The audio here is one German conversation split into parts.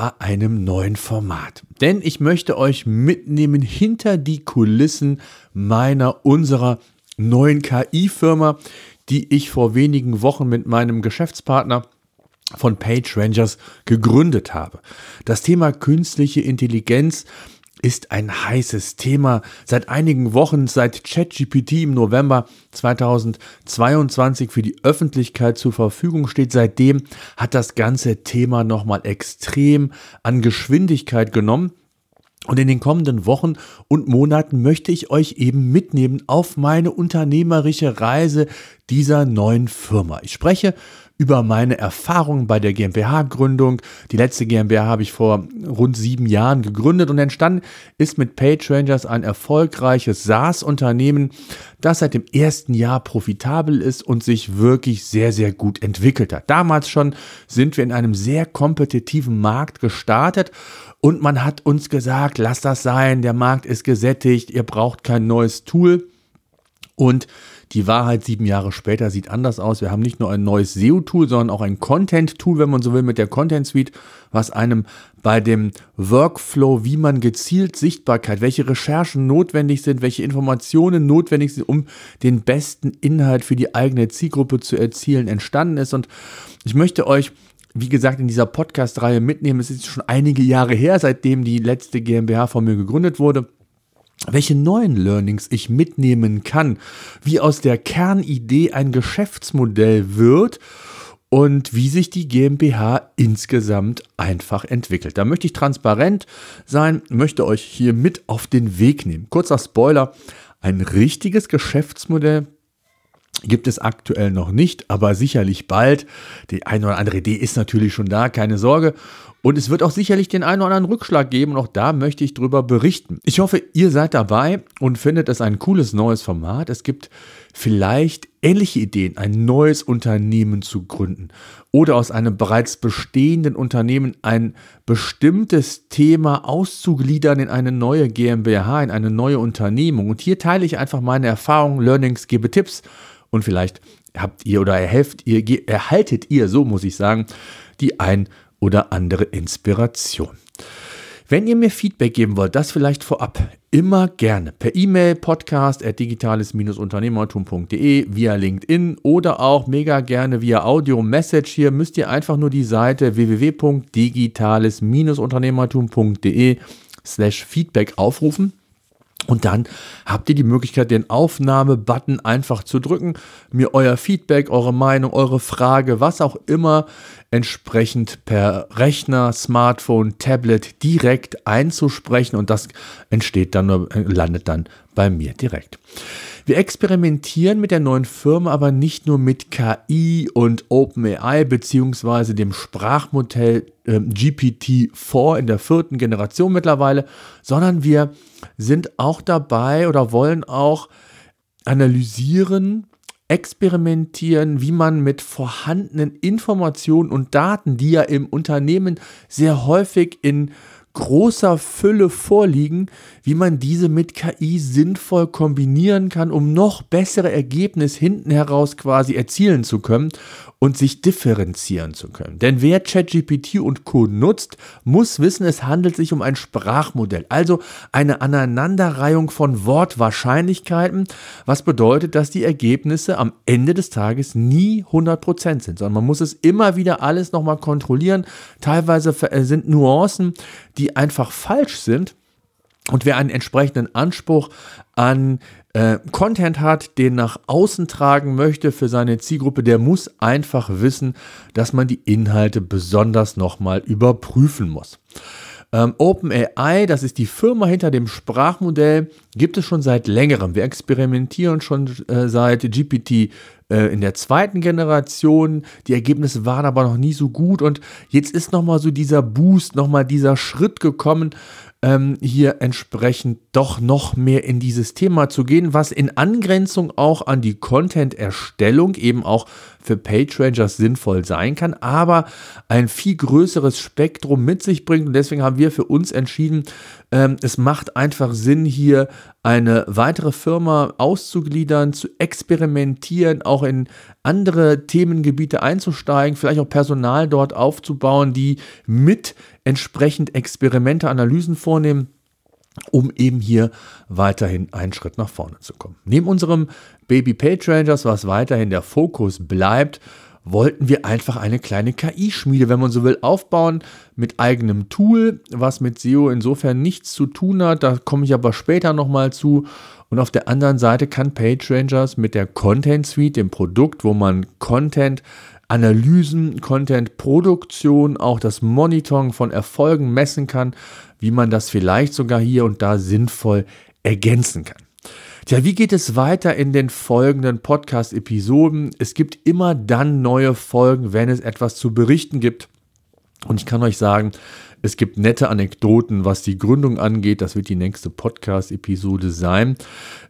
bei einem neuen Format. Denn ich möchte euch mitnehmen hinter die Kulissen meiner, unserer neuen KI-Firma, die ich vor wenigen Wochen mit meinem Geschäftspartner von Page Rangers gegründet habe. Das Thema künstliche Intelligenz ist ein heißes Thema. Seit einigen Wochen, seit ChatGPT im November 2022 für die Öffentlichkeit zur Verfügung steht, seitdem hat das ganze Thema nochmal extrem an Geschwindigkeit genommen. Und in den kommenden Wochen und Monaten möchte ich euch eben mitnehmen auf meine unternehmerische Reise dieser neuen Firma. Ich spreche über meine Erfahrungen bei der GmbH-Gründung. Die letzte GmbH habe ich vor rund sieben Jahren gegründet und entstanden ist mit PageRangers ein erfolgreiches SaaS-Unternehmen, das seit dem ersten Jahr profitabel ist und sich wirklich sehr, sehr gut entwickelt hat. Damals schon sind wir in einem sehr kompetitiven Markt gestartet und man hat uns gesagt, lasst das sein, der Markt ist gesättigt, ihr braucht kein neues Tool. Und die Wahrheit sieben Jahre später sieht anders aus. Wir haben nicht nur ein neues SEO-Tool, sondern auch ein Content-Tool, wenn man so will, mit der Content Suite, was einem bei dem Workflow, wie man gezielt Sichtbarkeit, welche Recherchen notwendig sind, welche Informationen notwendig sind, um den besten Inhalt für die eigene Zielgruppe zu erzielen, entstanden ist. Und ich möchte euch wie gesagt, in dieser Podcast-Reihe mitnehmen. Es ist schon einige Jahre her, seitdem die letzte GmbH von mir gegründet wurde welche neuen Learnings ich mitnehmen kann, wie aus der Kernidee ein Geschäftsmodell wird und wie sich die GmbH insgesamt einfach entwickelt. Da möchte ich transparent sein, möchte euch hier mit auf den Weg nehmen. Kurzer Spoiler, ein richtiges Geschäftsmodell gibt es aktuell noch nicht, aber sicherlich bald. Die eine oder andere Idee ist natürlich schon da, keine Sorge. Und es wird auch sicherlich den einen oder anderen Rückschlag geben und auch da möchte ich drüber berichten. Ich hoffe, ihr seid dabei und findet es ein cooles neues Format. Es gibt vielleicht ähnliche Ideen, ein neues Unternehmen zu gründen oder aus einem bereits bestehenden Unternehmen ein bestimmtes Thema auszugliedern in eine neue GmbH, in eine neue Unternehmung. Und hier teile ich einfach meine Erfahrungen, Learnings, gebe Tipps und vielleicht habt ihr oder erhelft ihr, erhaltet ihr, so muss ich sagen, die ein oder andere Inspiration. Wenn ihr mir Feedback geben wollt, das vielleicht vorab, immer gerne per E-Mail, podcast at digitales-unternehmertum.de, via LinkedIn oder auch mega gerne via Audio-Message. Hier müsst ihr einfach nur die Seite www.digitales-unternehmertum.de slash Feedback aufrufen. Und dann habt ihr die Möglichkeit, den Aufnahme-Button einfach zu drücken, mir euer Feedback, eure Meinung, eure Frage, was auch immer entsprechend per Rechner, Smartphone, Tablet direkt einzusprechen und das entsteht dann, landet dann bei mir direkt. Wir experimentieren mit der neuen Firma aber nicht nur mit KI und OpenAI beziehungsweise dem Sprachmodell äh, GPT-4 in der vierten Generation mittlerweile, sondern wir sind auch dabei oder wollen auch analysieren, experimentieren, wie man mit vorhandenen Informationen und Daten, die ja im Unternehmen sehr häufig in großer Fülle vorliegen, wie man diese mit KI sinnvoll kombinieren kann, um noch bessere Ergebnisse hinten heraus quasi erzielen zu können und sich differenzieren zu können. Denn wer ChatGPT und Co nutzt, muss wissen, es handelt sich um ein Sprachmodell, also eine Aneinanderreihung von Wortwahrscheinlichkeiten, was bedeutet, dass die Ergebnisse am Ende des Tages nie 100% sind, sondern man muss es immer wieder alles nochmal kontrollieren. Teilweise äh, sind Nuancen, die einfach falsch sind. Und wer einen entsprechenden Anspruch an äh, Content hat, den nach außen tragen möchte für seine Zielgruppe, der muss einfach wissen, dass man die Inhalte besonders nochmal überprüfen muss. Ähm, OpenAI, das ist die Firma hinter dem Sprachmodell, gibt es schon seit längerem. Wir experimentieren schon äh, seit GPT in der zweiten Generation. Die Ergebnisse waren aber noch nie so gut und jetzt ist nochmal so dieser Boost, nochmal dieser Schritt gekommen, ähm, hier entsprechend doch noch mehr in dieses Thema zu gehen, was in Angrenzung auch an die Content-Erstellung eben auch für PageRangers sinnvoll sein kann, aber ein viel größeres Spektrum mit sich bringt. Und deswegen haben wir für uns entschieden, ähm, es macht einfach Sinn, hier eine weitere Firma auszugliedern, zu experimentieren, auch in andere Themengebiete einzusteigen, vielleicht auch Personal dort aufzubauen, die mit entsprechend Experimente, Analysen vornehmen um eben hier weiterhin einen Schritt nach vorne zu kommen. Neben unserem Baby Page Rangers, was weiterhin der Fokus bleibt, wollten wir einfach eine kleine KI-Schmiede, wenn man so will, aufbauen mit eigenem Tool, was mit SEO insofern nichts zu tun hat. Da komme ich aber später nochmal zu. Und auf der anderen Seite kann PageRangers mit der Content Suite, dem Produkt, wo man Content Analysen, Content-Produktion, auch das Monitoring von Erfolgen messen kann, wie man das vielleicht sogar hier und da sinnvoll ergänzen kann. Tja, wie geht es weiter in den folgenden Podcast-Episoden? Es gibt immer dann neue Folgen, wenn es etwas zu berichten gibt. Und ich kann euch sagen, es gibt nette Anekdoten, was die Gründung angeht. Das wird die nächste Podcast-Episode sein.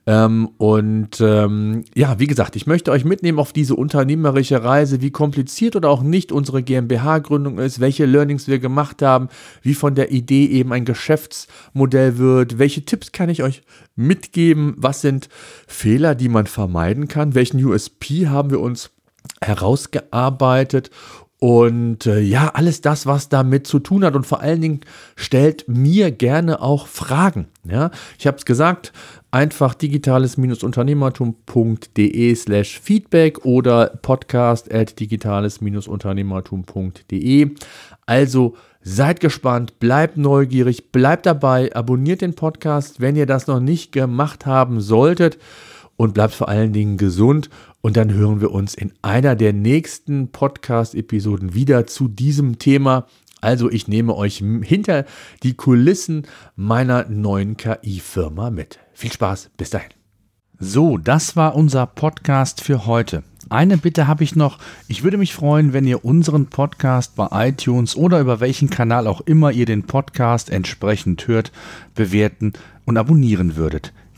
Ähm, und ähm, ja, wie gesagt, ich möchte euch mitnehmen auf diese unternehmerische Reise, wie kompliziert oder auch nicht unsere GmbH-Gründung ist, welche Learnings wir gemacht haben, wie von der Idee eben ein Geschäftsmodell wird, welche Tipps kann ich euch mitgeben, was sind Fehler, die man vermeiden kann, welchen USP haben wir uns herausgearbeitet und äh, ja, alles das, was damit zu tun hat und vor allen Dingen stellt mir gerne auch Fragen. Ja, ich habe es gesagt, einfach digitales-unternehmertum.de slash Feedback oder podcast at digitales-unternehmertum.de. Also seid gespannt, bleibt neugierig, bleibt dabei, abonniert den Podcast, wenn ihr das noch nicht gemacht haben solltet und bleibt vor allen Dingen gesund und dann hören wir uns in einer der nächsten Podcast-Episoden wieder zu diesem Thema. Also ich nehme euch hinter die Kulissen meiner neuen KI-Firma mit. Viel Spaß, bis dahin. So, das war unser Podcast für heute. Eine Bitte habe ich noch. Ich würde mich freuen, wenn ihr unseren Podcast bei iTunes oder über welchen Kanal auch immer ihr den Podcast entsprechend hört, bewerten und abonnieren würdet.